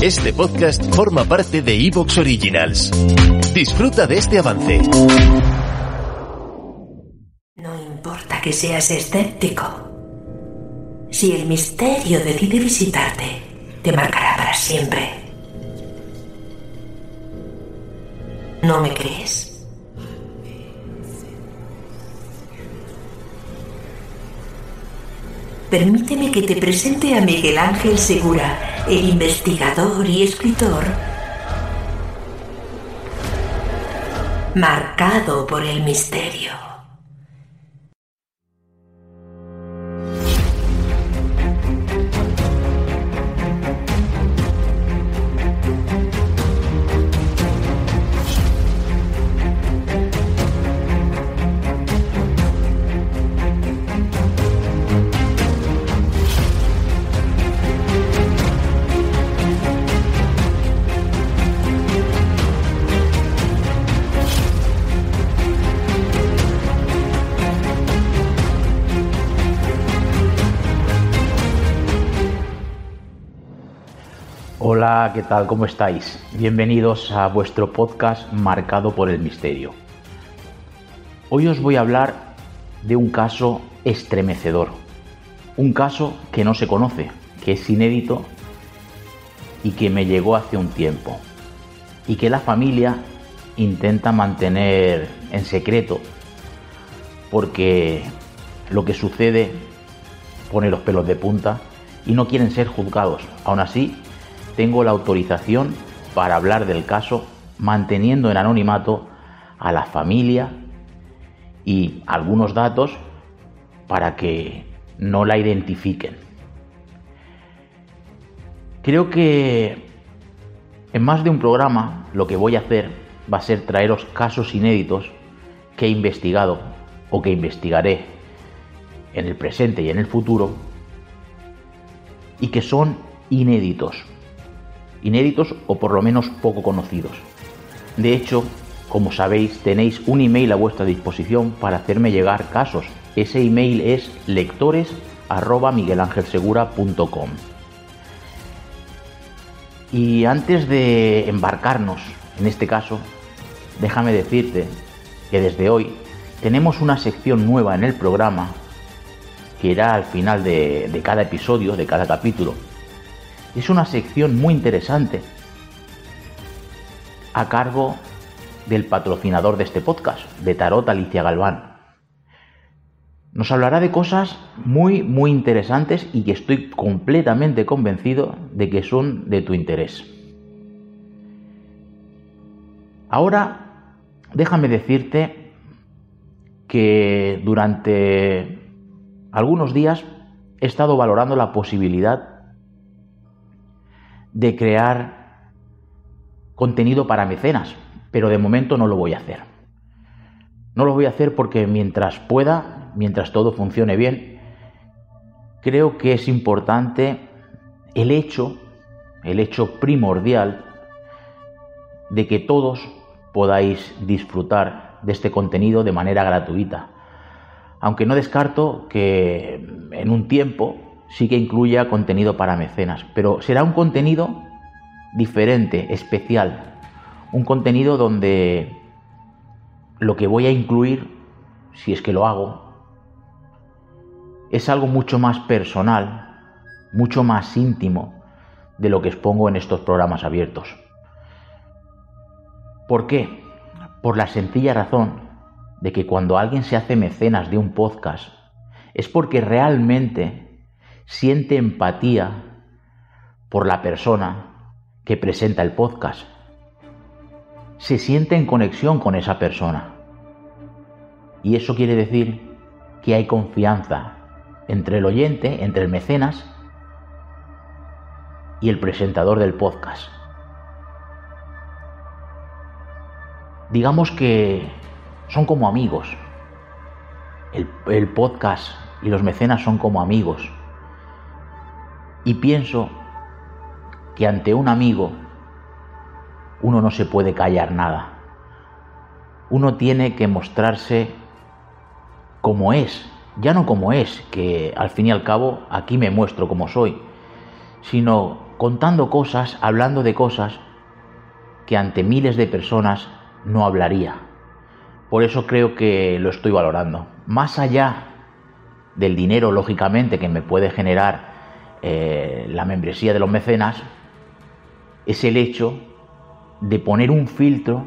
Este podcast forma parte de Evox Originals. Disfruta de este avance. No importa que seas escéptico. Si el misterio decide visitarte, te marcará para siempre. ¿No me crees? Permíteme que te presente a Miguel Ángel Segura, el investigador y escritor marcado por el misterio. Hola, ¿qué tal? ¿Cómo estáis? Bienvenidos a vuestro podcast marcado por el misterio. Hoy os voy a hablar de un caso estremecedor. Un caso que no se conoce, que es inédito y que me llegó hace un tiempo. Y que la familia intenta mantener en secreto porque lo que sucede pone los pelos de punta y no quieren ser juzgados. Aún así, tengo la autorización para hablar del caso manteniendo en anonimato a la familia y algunos datos para que no la identifiquen. Creo que en más de un programa lo que voy a hacer va a ser traeros casos inéditos que he investigado o que investigaré en el presente y en el futuro y que son inéditos inéditos o por lo menos poco conocidos. De hecho, como sabéis, tenéis un email a vuestra disposición para hacerme llegar casos. Ese email es lectores@miguelangelsegura.com. Y antes de embarcarnos en este caso, déjame decirte que desde hoy tenemos una sección nueva en el programa que irá al final de, de cada episodio, de cada capítulo, es una sección muy interesante a cargo del patrocinador de este podcast, de Tarot Alicia Galván. Nos hablará de cosas muy, muy interesantes y que estoy completamente convencido de que son de tu interés. Ahora, déjame decirte que durante algunos días he estado valorando la posibilidad de crear contenido para mecenas, pero de momento no lo voy a hacer. No lo voy a hacer porque mientras pueda, mientras todo funcione bien, creo que es importante el hecho, el hecho primordial de que todos podáis disfrutar de este contenido de manera gratuita. Aunque no descarto que en un tiempo sí que incluya contenido para mecenas, pero será un contenido diferente, especial, un contenido donde lo que voy a incluir, si es que lo hago, es algo mucho más personal, mucho más íntimo de lo que expongo en estos programas abiertos. ¿Por qué? Por la sencilla razón de que cuando alguien se hace mecenas de un podcast es porque realmente siente empatía por la persona que presenta el podcast. Se siente en conexión con esa persona. Y eso quiere decir que hay confianza entre el oyente, entre el mecenas y el presentador del podcast. Digamos que son como amigos. El, podcast y los mecenas son como amigos. Y pienso que ante un amigo uno no se puede callar nada. Uno tiene que mostrarse como es, ya no como es, que al fin y al cabo aquí me muestro como soy, sino contando cosas, hablando de cosas que ante miles de personas no hablaría. Por eso creo que lo estoy valorando. Más allá del dinero, lógicamente, que me puede generar eh, la membresía de los mecenas, es el hecho de poner un filtro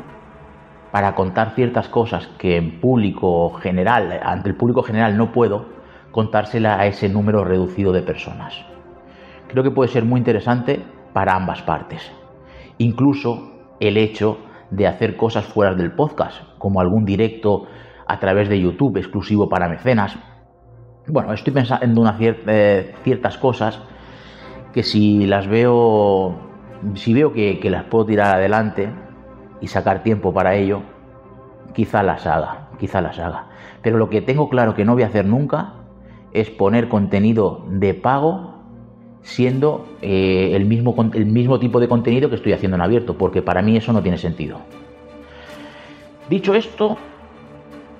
para contar ciertas cosas que en público general, ante el público general no puedo, contársela a ese número reducido de personas. Creo que puede ser muy interesante para ambas partes. Incluso el hecho de hacer cosas fuera del podcast, como algún directo a través de YouTube exclusivo para mecenas. Bueno, estoy pensando en una eh, ciertas cosas que si las veo, si veo que, que las puedo tirar adelante, y sacar tiempo para ello, quizá las haga, quizá las haga. Pero lo que tengo claro que no voy a hacer nunca es poner contenido de pago siendo eh, el, mismo, el mismo tipo de contenido que estoy haciendo en abierto, porque para mí eso no tiene sentido. Dicho esto,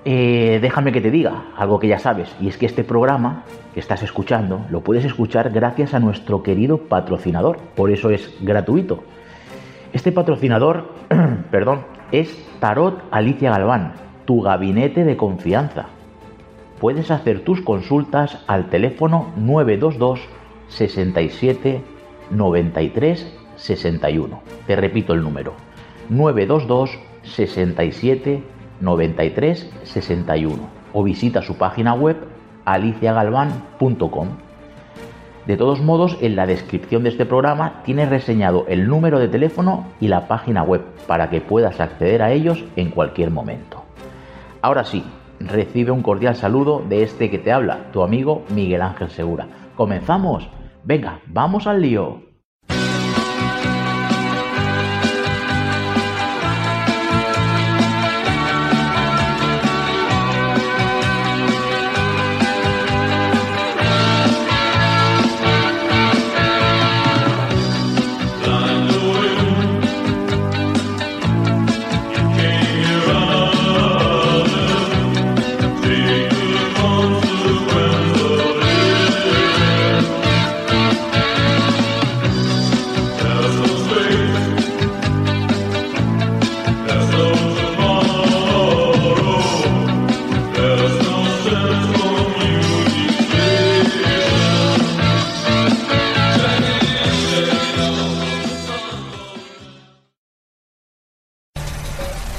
eh, déjame que te diga algo que ya sabes, y es que este programa que estás escuchando lo puedes escuchar gracias a nuestro querido patrocinador, por eso es gratuito. Este patrocinador, perdón, es Tarot Alicia Galván, tu gabinete de confianza. Puedes hacer tus consultas al teléfono 922 67 93 61. Te repito el número. 922 67 93 61 o visita su página web aliciagalván.com. De todos modos, en la descripción de este programa tienes reseñado el número de teléfono y la página web para que puedas acceder a ellos en cualquier momento. Ahora sí, recibe un cordial saludo de este que te habla, tu amigo Miguel Ángel Segura. ¿Comenzamos? Venga, vamos al lío.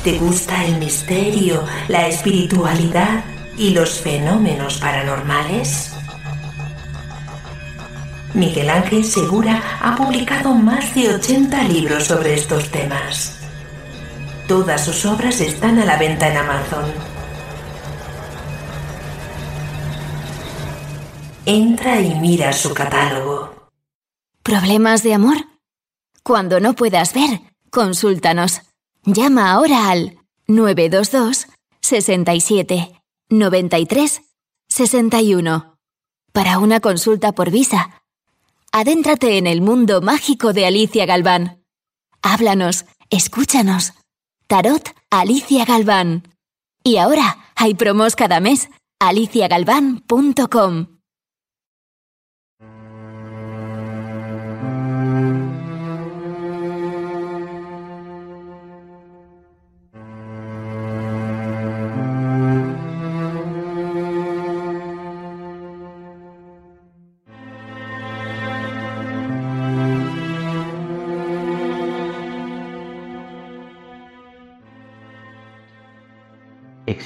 ¿Te gusta el misterio, la espiritualidad y los fenómenos paranormales? Miguel Ángel Segura ha publicado más de 80 libros sobre estos temas. Todas sus obras están a la venta en Amazon. Entra y mira su catálogo. ¿Problemas de amor? Cuando no puedas ver, consúltanos. Llama ahora al 922 67 93 61 para una consulta por visa. Adéntrate en el mundo mágico de Alicia Galván. Háblanos, escúchanos. Tarot Alicia Galván. Y ahora hay promos cada mes. aliciagalván.com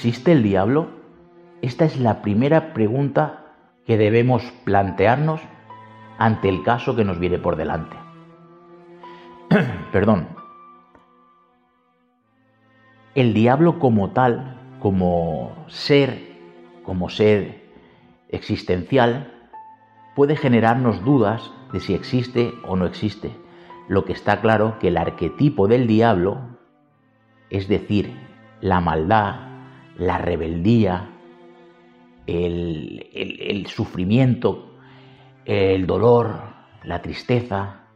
¿Existe el diablo? Esta es la primera pregunta que debemos plantearnos ante el caso que nos viene por delante. Perdón. El diablo como tal, como ser, como ser existencial, puede generarnos dudas de si existe o no existe. Lo que está claro que el arquetipo del diablo, es decir, la maldad, la rebeldía, el, sufrimiento, el dolor, la tristeza,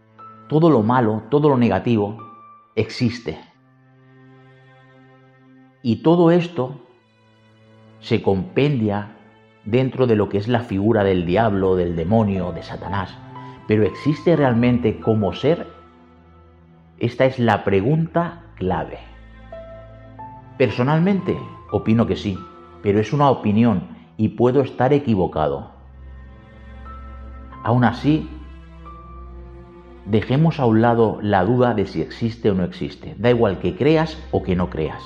todo lo malo, todo lo negativo, existe. Y todo esto se compendia dentro de lo que es la figura del diablo, del demonio, de Satanás. Pero ¿existe realmente como ser? Esta es la pregunta clave. Personalmente, opino que sí, pero es una opinión y puedo estar equivocado. Aún así, dejemos a un lado la duda de si existe o no existe. Da igual que creas o que no creas.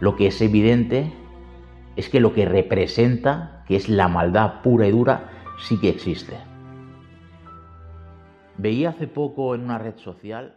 Lo que es evidente es que lo que representa, que es la maldad pura y dura, sí que existe. Veía hace poco en una red social.